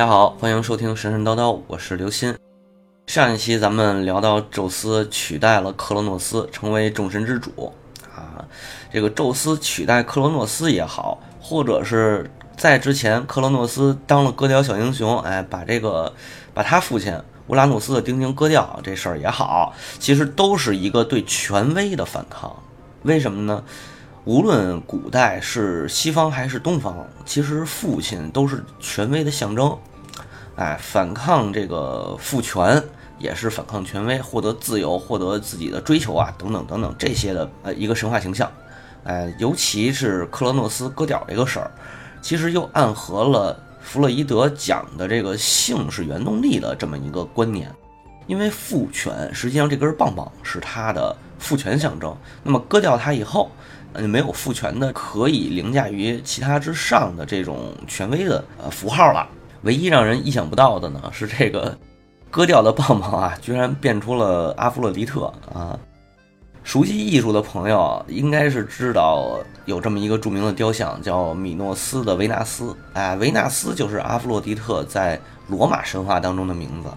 大家好，欢迎收听神神叨叨，我是刘鑫。上一期咱们聊到宙斯取代了克罗诺斯，成为众神之主啊。这个宙斯取代克罗诺斯也好，或者是在之前克罗诺斯当了割掉小英雄，哎，把这个把他父亲乌拉诺斯的丁丁割掉这事儿也好，其实都是一个对权威的反抗。为什么呢？无论古代是西方还是东方，其实父亲都是权威的象征。哎，反抗这个父权也是反抗权威，获得自由，获得自己的追求啊，等等等等这些的呃一个神话形象。哎，尤其是克罗诺斯割屌这个事儿，其实又暗合了弗洛伊德讲的这个性是原动力的这么一个观念。因为父权实际上这根棒棒是他的父权象征，那么割掉它以后。嗯，没有父权的可以凌驾于其他之上的这种权威的呃符号了。唯一让人意想不到的呢，是这个割掉的棒棒啊，居然变出了阿弗洛狄特啊！熟悉艺术的朋友应该是知道有这么一个著名的雕像，叫米诺斯的维纳斯。哎，维纳斯就是阿弗洛狄特在罗马神话当中的名字。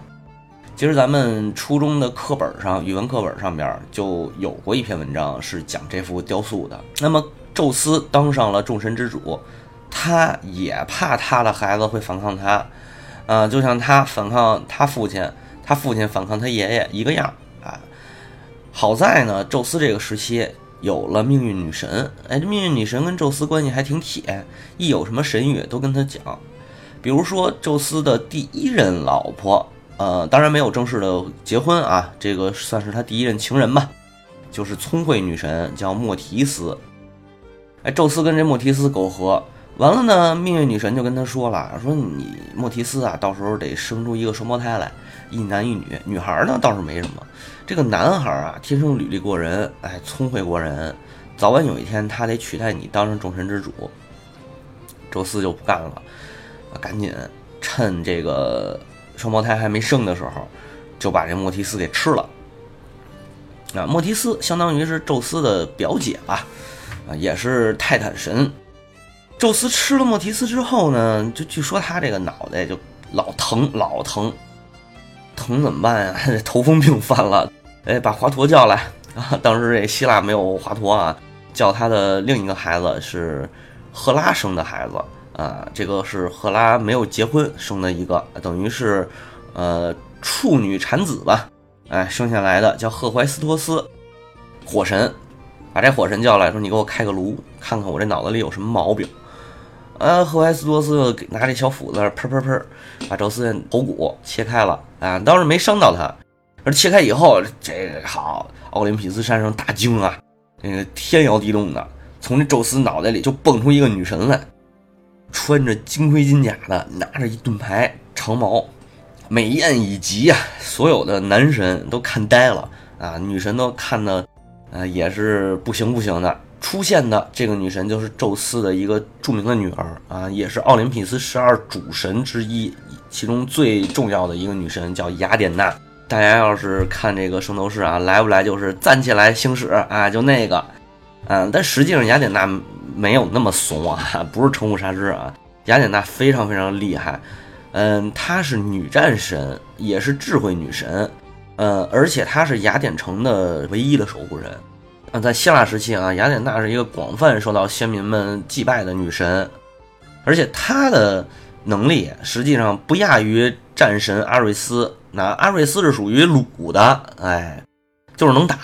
其实咱们初中的课本上，语文课本上边就有过一篇文章是讲这幅雕塑的。那么宙斯当上了众神之主，他也怕他的孩子会反抗他，啊，就像他反抗他父亲，他父亲反抗他爷爷一个样啊。好在呢，宙斯这个时期有了命运女神，哎，这命运女神跟宙斯关系还挺铁，一有什么神谕都跟他讲，比如说宙斯的第一任老婆。呃，当然没有正式的结婚啊，这个算是他第一任情人吧，就是聪慧女神叫莫提斯。哎，宙斯跟这莫提斯苟合完了呢，命运女神就跟他说了，说你莫提斯啊，到时候得生出一个双胞胎来，一男一女。女孩呢倒是没什么，这个男孩啊，天生履历过人，哎，聪慧过人，早晚有一天他得取代你当上众神之主。宙斯就不干了，赶紧趁这个。双胞胎还没生的时候，就把这莫提斯给吃了。啊，莫提斯相当于是宙斯的表姐吧，啊，也是泰坦神。宙斯吃了莫提斯之后呢，就据说他这个脑袋就老疼，老疼，疼怎么办呀？头风病犯了，哎，把华佗叫来啊！当时这希腊没有华佗啊，叫他的另一个孩子是赫拉生的孩子。啊，这个是赫拉没有结婚生的一个，等于是，呃，处女产子吧？哎，生下来的叫赫淮斯托斯，火神，把这火神叫来说：“你给我开个颅，看看我这脑子里有什么毛病。”啊，赫淮斯托斯拿这小斧子，砰砰砰，把宙斯的头骨切开了。啊，当时没伤到他，而切开以后，这好，奥林匹斯山上大惊啊，那个天摇地动的，从这宙斯脑袋里就蹦出一个女神来。穿着金盔金甲的，拿着一盾牌，长矛，美艳以极啊！所有的男神都看呆了啊，女神都看的，呃，也是不行不行的。出现的这个女神就是宙斯的一个著名的女儿啊，也是奥林匹斯十二主神之一，其中最重要的一个女神叫雅典娜。大家要是看这个圣斗士啊，来不来就是站起来行使啊，就那个，嗯，但实际上雅典娜。没有那么怂啊，不是成武杀之啊。雅典娜非常非常厉害，嗯，她是女战神，也是智慧女神，呃，而且她是雅典城的唯一的守护人。啊，在希腊时期啊，雅典娜是一个广泛受到先民们祭拜的女神，而且她的能力实际上不亚于战神阿瑞斯。那阿瑞斯是属于鲁的，哎，就是能打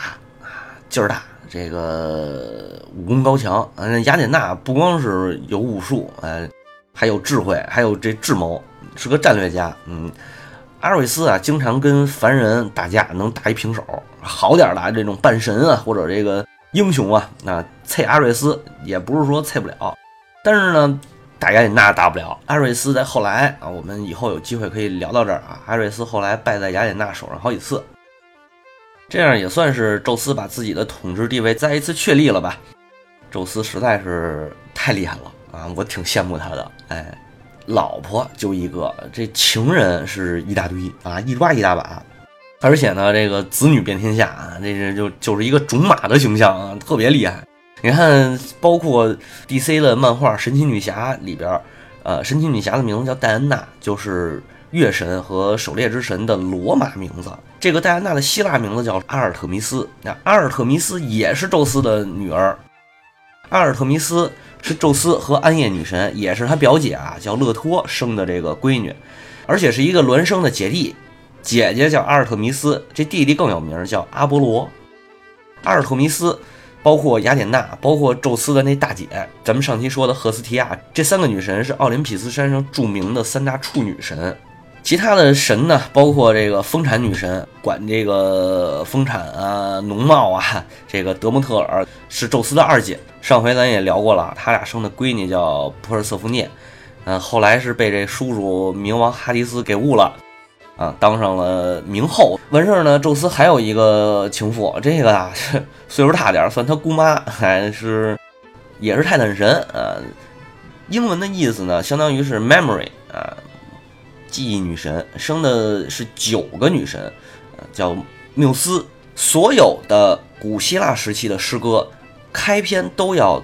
啊，劲儿大。这个武功高强，雅典娜不光是有武术，哎，还有智慧，还有这智谋，是个战略家。嗯，阿瑞斯啊，经常跟凡人打架，能打一平手。好点的这种半神啊，或者这个英雄啊，那啐阿瑞斯也不是说啐不了，但是呢，打雅典娜打不了。阿瑞斯在后来啊，我们以后有机会可以聊到这儿啊。阿瑞斯后来败在雅典娜手上好几次。这样也算是宙斯把自己的统治地位再一次确立了吧？宙斯实在是太厉害了啊！我挺羡慕他的。哎，老婆就一个，这情人是一大堆啊，一抓一大把。而且呢，这个子女遍天下啊，这是就就是一个种马的形象啊，特别厉害。你看，包括 DC 的漫画《神奇女侠》里边，呃，神奇女侠的名字叫戴安娜，就是月神和狩猎之神的罗马名字。这个戴安娜的希腊名字叫阿尔特弥斯，那阿尔特弥斯也是宙斯的女儿。阿尔特弥斯是宙斯和暗夜女神，也是他表姐啊，叫勒托生的这个闺女，而且是一个孪生的姐弟。姐姐叫阿尔特弥斯，这弟弟更有名，叫阿波罗。阿尔特弥斯包括雅典娜，包括宙斯的那大姐，咱们上期说的赫斯提亚，这三个女神是奥林匹斯山上著名的三大处女神。其他的神呢，包括这个丰产女神，管这个丰产啊、农贸啊。这个德莫特尔是宙斯的二姐，上回咱也聊过了，他俩生的闺女叫珀尔瑟福涅，嗯，后来是被这叔叔冥王哈迪斯给误了。啊，当上了名后。完事儿呢，宙斯还有一个情妇，这个啊 岁数大点儿，算他姑妈，还是也是泰坦神啊。英文的意思呢，相当于是 memory 啊，记忆女神，生的是九个女神，叫缪斯。所有的古希腊时期的诗歌开篇都要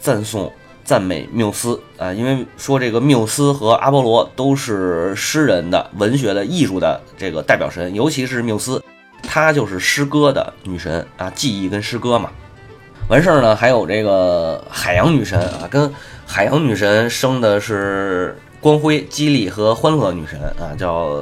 赞颂。赞美缪斯啊，因为说这个缪斯和阿波罗都是诗人的、文学的、艺术的这个代表神，尤其是缪斯，她就是诗歌的女神啊，记忆跟诗歌嘛。完事儿呢，还有这个海洋女神啊，跟海洋女神生的是光辉、激励和欢乐女神啊，叫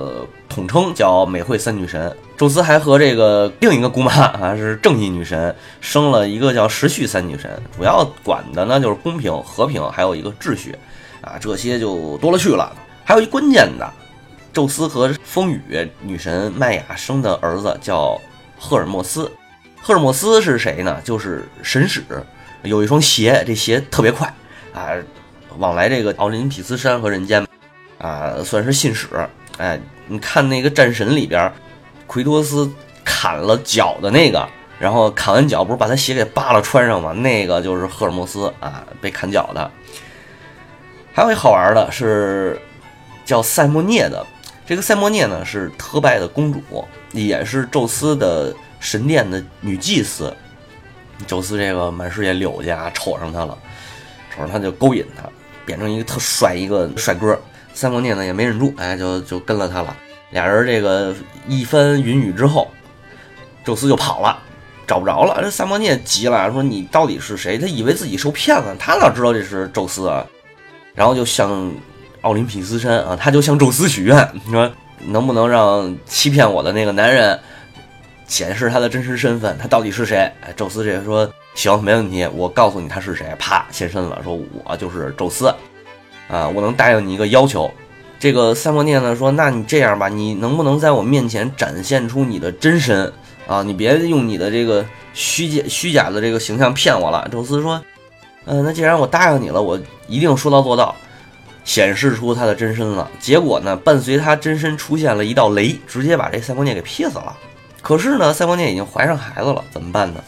统称叫美惠三女神。宙斯还和这个另一个姑妈啊是正义女神生了一个叫时序三女神，主要管的呢就是公平、和平，还有一个秩序，啊这些就多了去了。还有一关键的，宙斯和风雨女神麦雅生的儿子叫赫尔墨斯。赫尔墨斯是谁呢？就是神使，有一双鞋，这鞋特别快啊，往来这个奥林匹斯山和人间，啊算是信使。哎，你看那个战神里边。奎托斯砍了脚的那个，然后砍完脚不是把他鞋给扒了穿上吗？那个就是赫尔墨斯啊，被砍脚的。还有一好玩的是叫塞莫涅的，这个塞莫涅呢是特拜的公主，也是宙斯的神殿的女祭司。宙斯这个满世界柳家瞅上她了，瞅上她就勾引她，变成一个特帅一个帅哥。塞莫涅呢也没忍住，哎，就就跟了他了。俩人这个一番云雨之后，宙斯就跑了，找不着了。这萨摩涅急了，说：“你到底是谁？”他以为自己受骗了，他哪知道这是宙斯啊？然后就向奥林匹斯山啊，他就向宙斯许愿，说：“能不能让欺骗我的那个男人显示他的真实身份？他到底是谁？”哎，宙斯这说：“行，没问题，我告诉你他是谁。”啪，现身了，说：“我就是宙斯啊，我能答应你一个要求。”这个赛莫涅呢说：“那你这样吧，你能不能在我面前展现出你的真身啊？你别用你的这个虚假虚假的这个形象骗我了。”宙斯说：“嗯，那既然我答应你了，我一定说到做到，显示出他的真身了。结果呢，伴随他真身出现了一道雷，直接把这赛莫涅给劈死了。可是呢，赛莫涅已经怀上孩子了，怎么办呢？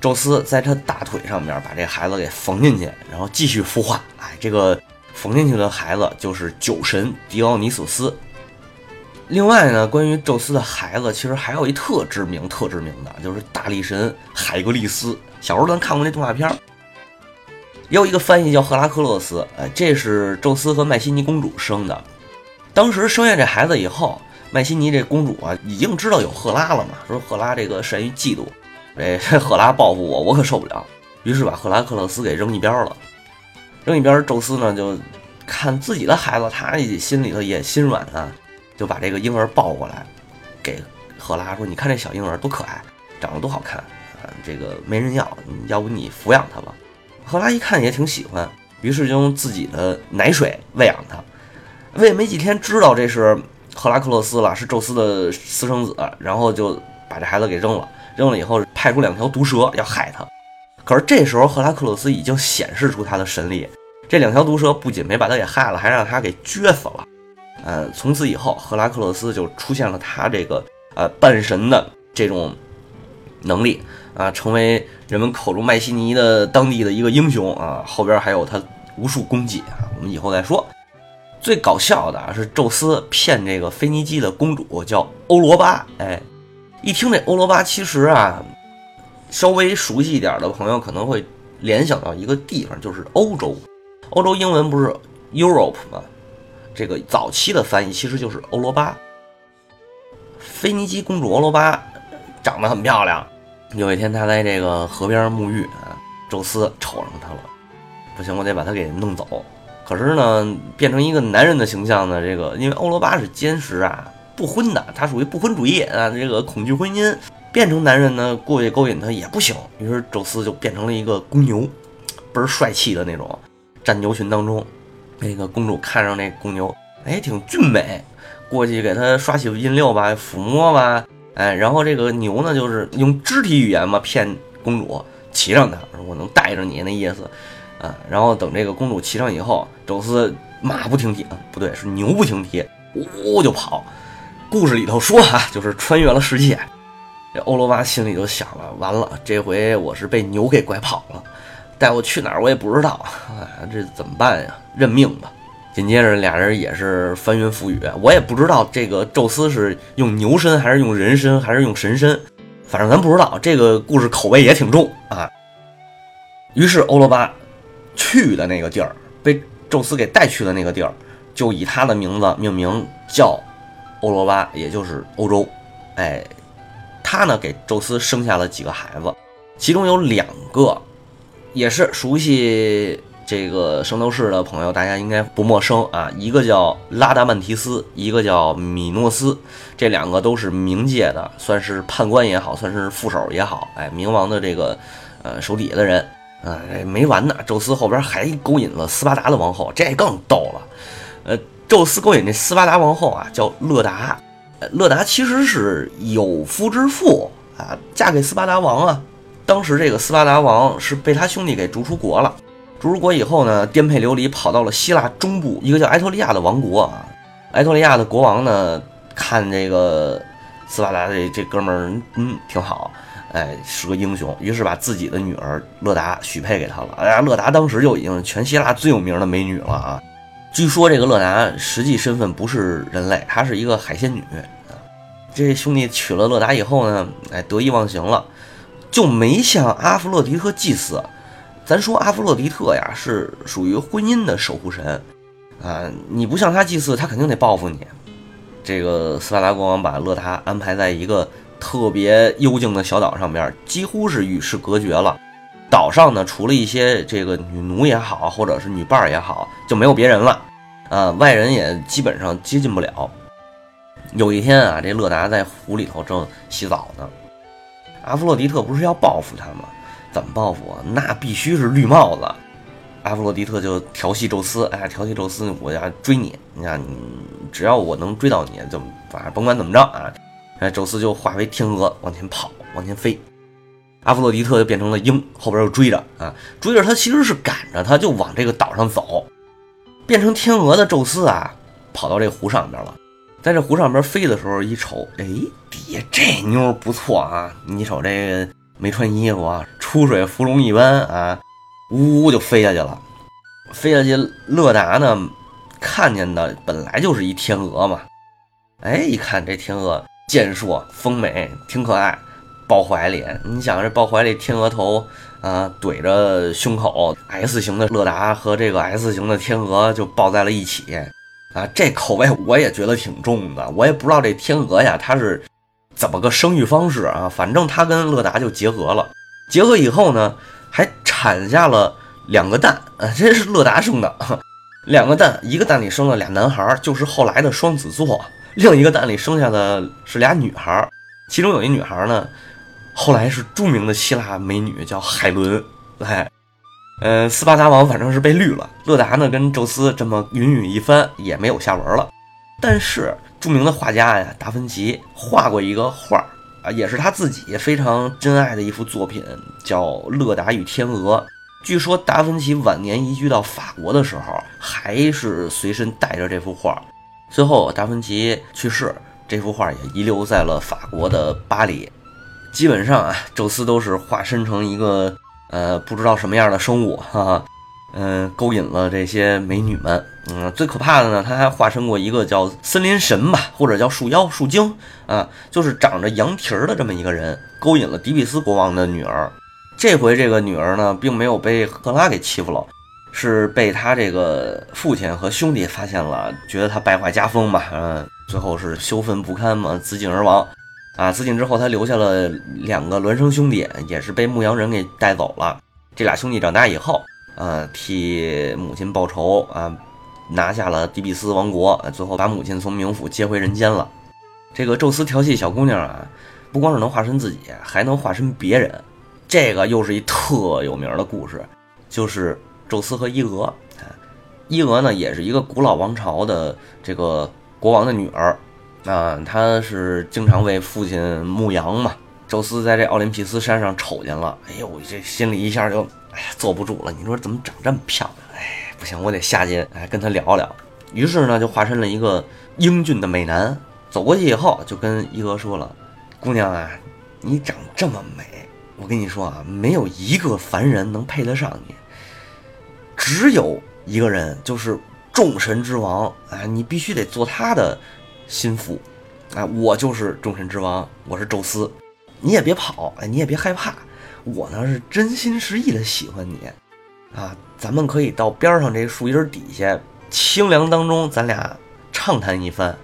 宙斯在他大腿上面把这孩子给缝进去，然后继续孵化。哎，这个。”缝进去的孩子就是酒神狄奥尼索斯。另外呢，关于宙斯的孩子，其实还有一特知名、特知名的，就是大力神海格力斯。小时候咱看过那动画片儿，也有一个翻译叫赫拉克勒斯。哎，这是宙斯和麦西尼公主生的。当时生下这孩子以后，麦西尼这公主啊，已经知道有赫拉了嘛，说赫拉这个善于嫉妒，这赫拉报复我，我可受不了。于是把赫拉克勒斯给扔一边了。另一边，宙斯呢就看自己的孩子，他心里头也心软啊，就把这个婴儿抱过来，给赫拉说：“你看这小婴儿多可爱，长得多好看啊！这个没人要，要不你抚养他吧？”赫拉一看也挺喜欢，于是就用自己的奶水喂养他。喂没几天，知道这是赫拉克勒斯了，是宙斯的私生子，然后就把这孩子给扔了。扔了以后，派出两条毒蛇要害他。可是这时候，赫拉克勒斯已经显示出他的神力。这两条毒蛇不仅没把他给害了，还让他给撅死了。呃，从此以后，赫拉克勒斯就出现了他这个呃半神的这种能力啊，成为人们口中麦西尼的当地的一个英雄啊。后边还有他无数功绩啊，我们以后再说。最搞笑的啊是宙斯骗这个腓尼基的公主叫欧罗巴。哎，一听这欧罗巴，其实啊。稍微熟悉一点的朋友可能会联想到一个地方，就是欧洲。欧洲英文不是 Europe 吗，这个早期的翻译其实就是欧罗巴。腓尼基公主欧罗巴长得很漂亮。有一天，她在这个河边沐浴啊，宙斯瞅上她了，不行，我得把她给弄走。可是呢，变成一个男人的形象呢，这个因为欧罗巴是坚实啊，不婚的，他属于不婚主义啊，这个恐惧婚姻，变成男人呢，过去勾引她也不行。于是宙斯就变成了一个公牛，倍儿帅气的那种，站牛群当中，那个公主看上那公牛，哎，挺俊美。过去给他刷洗印六吧，抚摸吧，哎，然后这个牛呢，就是用肢体语言嘛骗公主骑上它，我能带着你那意思，啊，然后等这个公主骑上以后，宙斯马不停蹄，不对，是牛不停蹄，呜就跑。故事里头说啊，就是穿越了世界。这欧罗巴心里就想了，完了，这回我是被牛给拐跑了，带我去哪儿我也不知道，哎，这怎么办呀？认命吧。紧接着俩人也是翻云覆雨，我也不知道这个宙斯是用牛身还是用人身还是用神身，反正咱不知道。这个故事口味也挺重啊。于是欧罗巴去的那个地儿，被宙斯给带去的那个地儿，就以他的名字命名，叫欧罗巴，也就是欧洲。哎，他呢给宙斯生下了几个孩子，其中有两个也是熟悉。这个圣斗士的朋友，大家应该不陌生啊。一个叫拉达曼提斯，一个叫米诺斯，这两个都是冥界的，算是判官也好，算是副手也好。哎，冥王的这个呃手底下的人啊，没完呢。宙斯后边还勾引了斯巴达的王后，这更逗了。呃，宙斯勾引这斯巴达王后啊，叫勒达。乐达其实是有夫之妇啊，嫁给斯巴达王啊。当时这个斯巴达王是被他兄弟给逐出国了。逐出国以后呢，颠沛流离，跑到了希腊中部一个叫埃托利亚的王国啊。埃托利亚的国王呢，看这个斯巴达这这哥们儿，嗯，挺好，哎，是个英雄，于是把自己的女儿乐达许配给他了。哎呀，乐达当时就已经全希腊最有名的美女了啊。据说这个乐达实际身份不是人类，她是一个海仙女啊。这兄弟娶了乐达以后呢，哎，得意忘形了，就没向阿弗洛狄特祭祀。咱说阿弗洛狄特呀，是属于婚姻的守护神，啊，你不向他祭祀，他肯定得报复你。这个斯巴达国王把乐达安排在一个特别幽静的小岛上边，几乎是与世隔绝了。岛上呢，除了一些这个女奴也好，或者是女伴儿也好，就没有别人了，啊，外人也基本上接近不了。有一天啊，这勒达在湖里头正洗澡呢，阿弗洛狄特不是要报复他吗？怎么报复啊？那必须是绿帽子。阿弗洛狄特就调戏宙斯，哎，调戏宙斯，我要追你，你看，只要我能追到你，就反正甭管怎么着啊。哎，宙斯就化为天鹅往前跑，往前飞。阿弗洛狄特就变成了鹰，后边又追着啊，追着他其实是赶着他，就往这个岛上走。变成天鹅的宙斯啊，跑到这湖上边了，在这湖上边飞的时候一瞅，哎，底下这妞不错啊，你瞅这。没穿衣服啊，出水芙蓉一般啊，呜呜就飞下去了。飞下去，乐达呢看见的本来就是一天鹅嘛，哎，一看这天鹅健硕丰美，挺可爱，抱怀里。你想这抱怀里天鹅头啊，怼着胸口，S 型的乐达和这个 S 型的天鹅就抱在了一起啊，这口味我也觉得挺重的。我也不知道这天鹅呀，它是。怎么个生育方式啊？反正它跟乐达就结合了，结合以后呢，还产下了两个蛋啊，这是乐达生的，两个蛋，一个蛋里生了俩男孩，就是后来的双子座；另一个蛋里生下的是俩女孩，其中有一女孩呢，后来是著名的希腊美女，叫海伦。哎，呃，斯巴达王反正是被绿了，乐达呢跟宙斯这么云雨一番也没有下文了，但是。著名的画家呀，达芬奇画过一个画儿啊，也是他自己非常珍爱的一幅作品，叫《乐达与天鹅》。据说达芬奇晚年移居到法国的时候，还是随身带着这幅画。最后达芬奇去世，这幅画也遗留在了法国的巴黎。基本上啊，宙斯都是化身成一个呃不知道什么样的生物，哈哈。嗯，勾引了这些美女们。嗯，最可怕的呢，他还化身过一个叫森林神吧，或者叫树妖、树精啊，就是长着羊蹄儿的这么一个人，勾引了迪比斯国王的女儿。这回这个女儿呢，并没有被赫拉给欺负了，是被他这个父亲和兄弟发现了，觉得他败坏家风嘛，嗯，最后是羞愤不堪嘛，自尽而亡。啊，自尽之后，他留下了两个孪生兄弟，也是被牧羊人给带走了。这俩兄弟长大以后，啊，替母亲报仇啊，拿下了迪比斯王国，最后把母亲从冥府接回人间了。这个宙斯调戏小姑娘啊，不光是能化身自己，还能化身别人。这个又是一特有名的故事，就是宙斯和伊俄。伊俄呢，也是一个古老王朝的这个国王的女儿。啊，他是经常为父亲牧羊嘛。宙斯在这奥林匹斯山上瞅见了，哎呦，这心里一下就哎呀坐不住了。你说怎么长这么漂亮？哎，不行，我得下去哎跟他聊聊。于是呢，就化身了一个英俊的美男，走过去以后就跟伊俄说了：“姑娘啊，你长这么美，我跟你说啊，没有一个凡人能配得上你，只有一个人，就是众神之王啊，你必须得做他的。”心腹，哎，我就是众神之王，我是宙斯，你也别跑，哎，你也别害怕，我呢是真心实意的喜欢你，啊，咱们可以到边上这树荫底下，清凉当中，咱俩畅谈一番。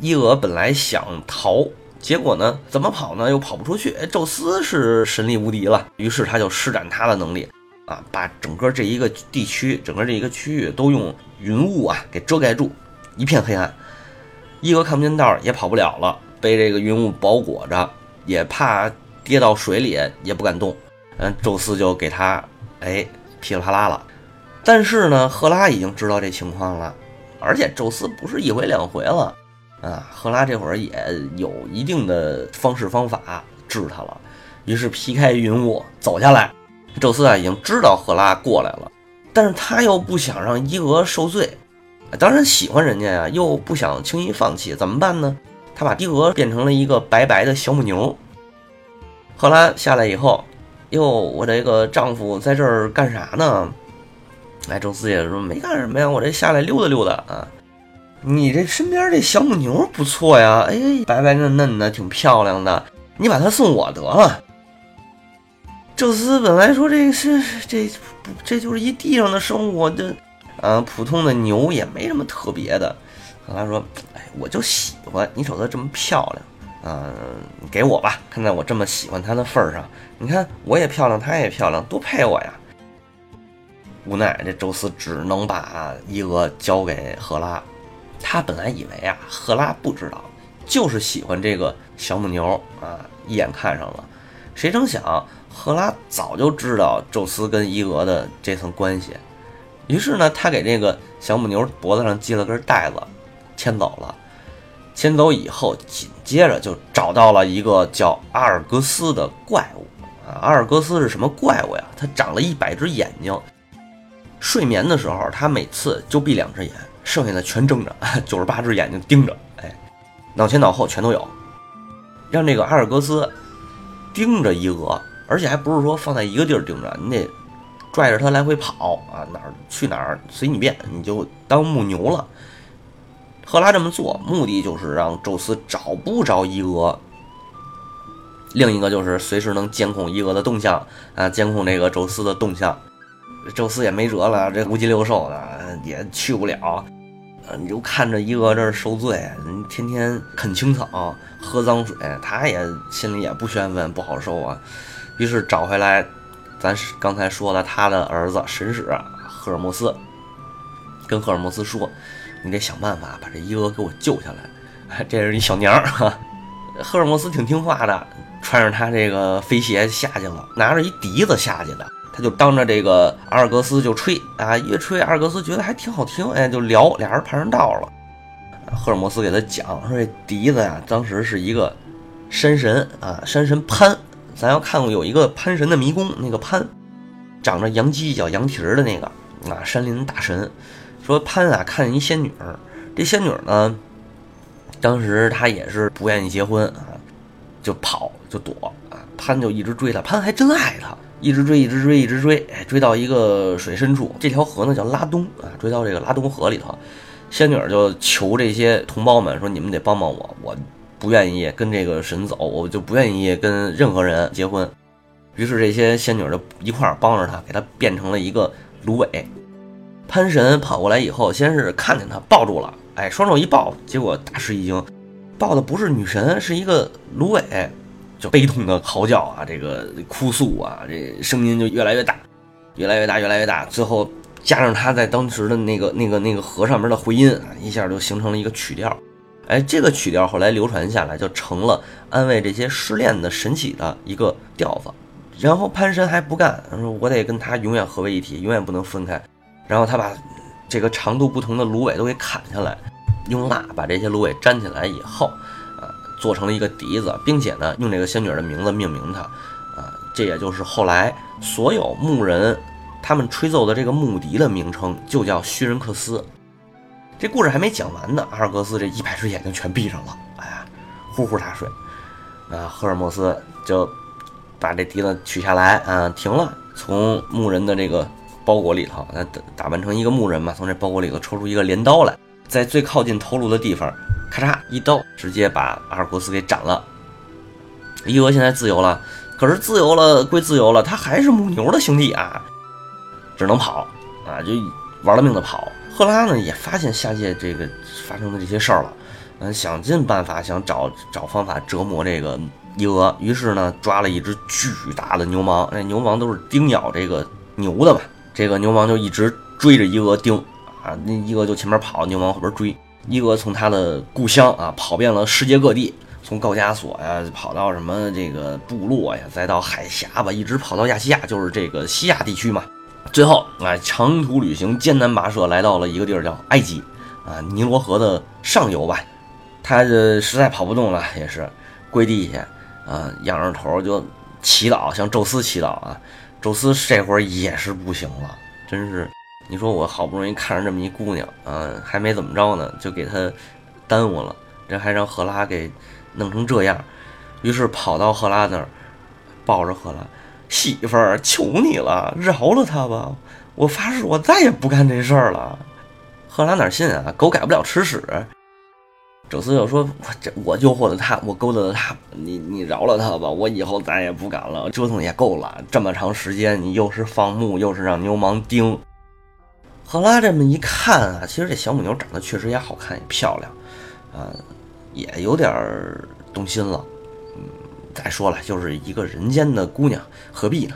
伊俄本来想逃，结果呢，怎么跑呢？又跑不出去。哎，宙斯是神力无敌了，于是他就施展他的能力，啊，把整个这一个地区，整个这一个区域都用云雾啊给遮盖住，一片黑暗。伊俄看不见道也跑不了了，被这个云雾包裹着，也怕跌到水里，也不敢动。嗯，宙斯就给他哎噼里啪啦了。但是呢，赫拉已经知道这情况了，而且宙斯不是一回两回了啊。赫拉这会儿也有一定的方式方法治他了，于是劈开云雾走下来。宙斯啊已经知道赫拉过来了，但是他又不想让伊俄受罪。当然喜欢人家呀，又不想轻易放弃，怎么办呢？他把伊俄变成了一个白白的小母牛。赫拉下来以后，哟，我这个丈夫在这儿干啥呢？哎，宙斯也说没干什么呀，我这下来溜达溜达啊。你这身边这小母牛不错呀，哎，白白嫩嫩的，挺漂亮的，你把它送我得了。宙斯本来说这是这不这就是一地上的生物，这。嗯，普通的牛也没什么特别的。赫拉说：“哎，我就喜欢你，瞅她这么漂亮，嗯，给我吧。看在我这么喜欢她的份儿上，你看我也漂亮，她也漂亮，多配我呀。”无奈这宙斯只能把伊俄交给赫拉。他本来以为啊，赫拉不知道，就是喜欢这个小母牛啊，一眼看上了。谁成想，赫拉早就知道宙斯跟伊俄的这层关系。于是呢，他给这个小母牛脖子上系了根带子，牵走了。牵走以后，紧接着就找到了一个叫阿尔戈斯的怪物啊。阿尔戈斯是什么怪物呀？他长了一百只眼睛。睡眠的时候，他每次就闭两只眼，剩下的全睁着，九十八只眼睛盯着。哎，脑前脑后全都有。让这个阿尔戈斯盯着伊俄，而且还不是说放在一个地儿盯着，你得。拽着他来回跑啊，哪儿去哪儿随你便，你就当牧牛了。赫拉这么做，目的就是让宙斯找不着伊俄。另一个就是随时能监控伊俄的动向啊，监控这个宙斯的动向。宙斯也没辙了，这五脊六兽的也去不了。你就看着伊俄这受罪，天天啃青草、喝脏水，他也心里也不宣愤，不好受啊。于是找回来。咱刚才说了，他的儿子神使赫尔墨斯跟赫尔墨斯说：“你得想办法把这伊俄给我救下来。”这是一小娘儿哈。赫尔墨斯挺听话的，穿上他这个飞鞋下去了，拿着一笛子下去的。他就当着这个阿尔戈斯就吹啊，越吹阿尔戈斯觉得还挺好听，哎，就聊，俩人攀上道了。赫尔墨斯给他讲说：“这笛子呀，当时是一个山神啊，山神潘。”咱要看过有一个潘神的迷宫，那个潘长着羊犄角、羊蹄儿的那个啊，山林大神说潘啊看见一仙女儿，这仙女儿呢，当时她也是不愿意结婚啊，就跑就躲啊，潘就一直追她，潘还真爱她，一直追一直追一直追，追到一个水深处，这条河呢叫拉东啊，追到这个拉东河里头，仙女儿就求这些同胞们说你们得帮帮我，我。不愿意跟这个神走，我就不愿意跟任何人结婚。于是这些仙女就一块儿帮着他，给他变成了一个芦苇。潘神跑过来以后，先是看见他抱住了，哎，双手一抱，结果大吃一惊，抱的不是女神，是一个芦苇，就悲痛的嚎叫啊，这个哭诉啊，这声音就越来越大，越来越大，越来越大，最后加上他在当时的那个那个那个河上面的回音，一下就形成了一个曲调，哎，这个曲调后来流传下来，就成了安慰这些失恋的神曲的一个调子。然后潘神还不干，说我得跟他永远合为一体，永远不能分开。然后他把这个长度不同的芦苇都给砍下来，用蜡把这些芦苇粘起来以后，啊，做成了一个笛子，并且呢，用这个仙女的名字命名它，啊，这也就是后来所有牧人他们吹奏的这个牧笛的名称，就叫虚人克斯。这故事还没讲完呢，阿尔戈斯这一百只眼睛全闭上了，哎呀，呼呼大睡，啊，赫尔墨斯就把这笛子取下来，啊，停了，从牧人的这个。包裹里头，他打打扮成一个牧人嘛，从这包裹里头抽出一个镰刀来，在最靠近头颅的地方，咔嚓一刀，直接把阿尔戈斯给斩了。伊俄现在自由了，可是自由了归自由了，他还是母牛的兄弟啊，只能跑啊，就玩了命的跑。赫拉呢也发现下界这个发生的这些事儿了，嗯，想尽办法想找找方法折磨这个伊俄，于是呢抓了一只巨大的牛虻，那牛虻都是叮咬这个牛的嘛。这个牛虻就一直追着伊俄盯啊，那伊俄就前面跑，牛虻后边追。伊俄从他的故乡啊跑遍了世界各地，从高加索呀跑到什么这个部落呀，再到海峡吧，一直跑到亚细亚，就是这个西亚地区嘛。最后啊，长途旅行，艰难跋涉，来到了一个地儿叫埃及啊，尼罗河的上游吧。他这实在跑不动了，也是跪地下啊，仰着头就祈祷，向宙斯祈祷啊。宙斯这会儿也是不行了，真是，你说我好不容易看上这么一姑娘啊，还没怎么着呢，就给她耽误了，这还让赫拉给弄成这样，于是跑到赫拉那儿，抱着赫拉，媳妇儿，求你了，饶了他吧，我发誓我再也不干这事儿了。赫拉哪信啊，狗改不了吃屎。宙斯就说：“我这我诱惑的他，我勾搭的他，你你饶了他吧，我以后再也不敢了。折腾也够了，这么长时间，你又是放牧，又是让牛虻盯。”赫拉这么一看啊，其实这小母牛长得确实也好看，也漂亮，啊，也有点动心了。再说了，就是一个人间的姑娘，何必呢？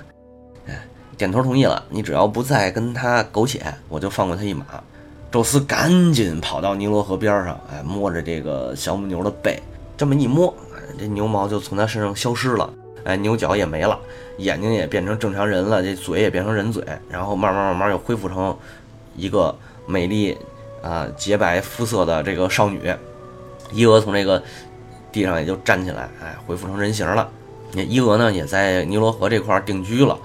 哎，点头同意了。你只要不再跟他苟且，我就放过他一马。宙斯赶紧跑到尼罗河边上，哎，摸着这个小母牛的背，这么一摸，这牛毛就从他身上消失了，哎，牛角也没了，眼睛也变成正常人了，这嘴也变成人嘴，然后慢慢慢慢又恢复成一个美丽啊洁白肤色的这个少女。伊俄从这个地上也就站起来，哎，恢复成人形了。那伊俄呢，也在尼罗河这块定居了，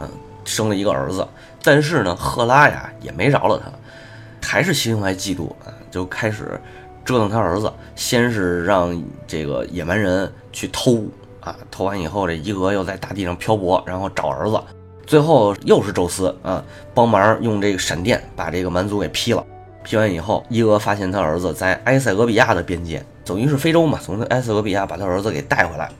嗯，生了一个儿子。但是呢，赫拉呀也没饶了他。还是心怀嫉妒啊，就开始折腾他儿子。先是让这个野蛮人去偷啊，偷完以后，这伊俄又在大地上漂泊，然后找儿子。最后又是宙斯啊，帮忙用这个闪电把这个蛮族给劈了。劈完以后，伊俄发现他儿子在埃塞俄比亚的边界，等于是非洲嘛，从埃塞俄比亚把他儿子给带回来。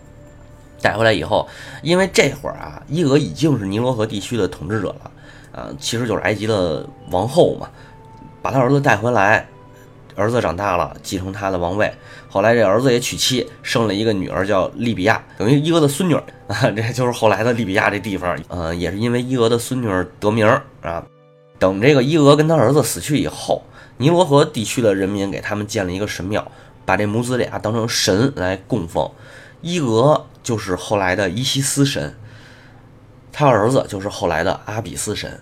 带回来以后，因为这会儿啊，伊俄已经是尼罗河地区的统治者了，啊，其实就是埃及的王后嘛。把他儿子带回来，儿子长大了，继承他的王位。后来这儿子也娶妻，生了一个女儿，叫利比亚，等于伊俄的孙女啊。这就是后来的利比亚这地方，呃，也是因为伊俄的孙女得名啊。等这个伊俄跟他儿子死去以后，尼罗河地区的人民给他们建了一个神庙，把这母子俩当成神来供奉。伊俄就是后来的伊西斯神，他儿子就是后来的阿比斯神。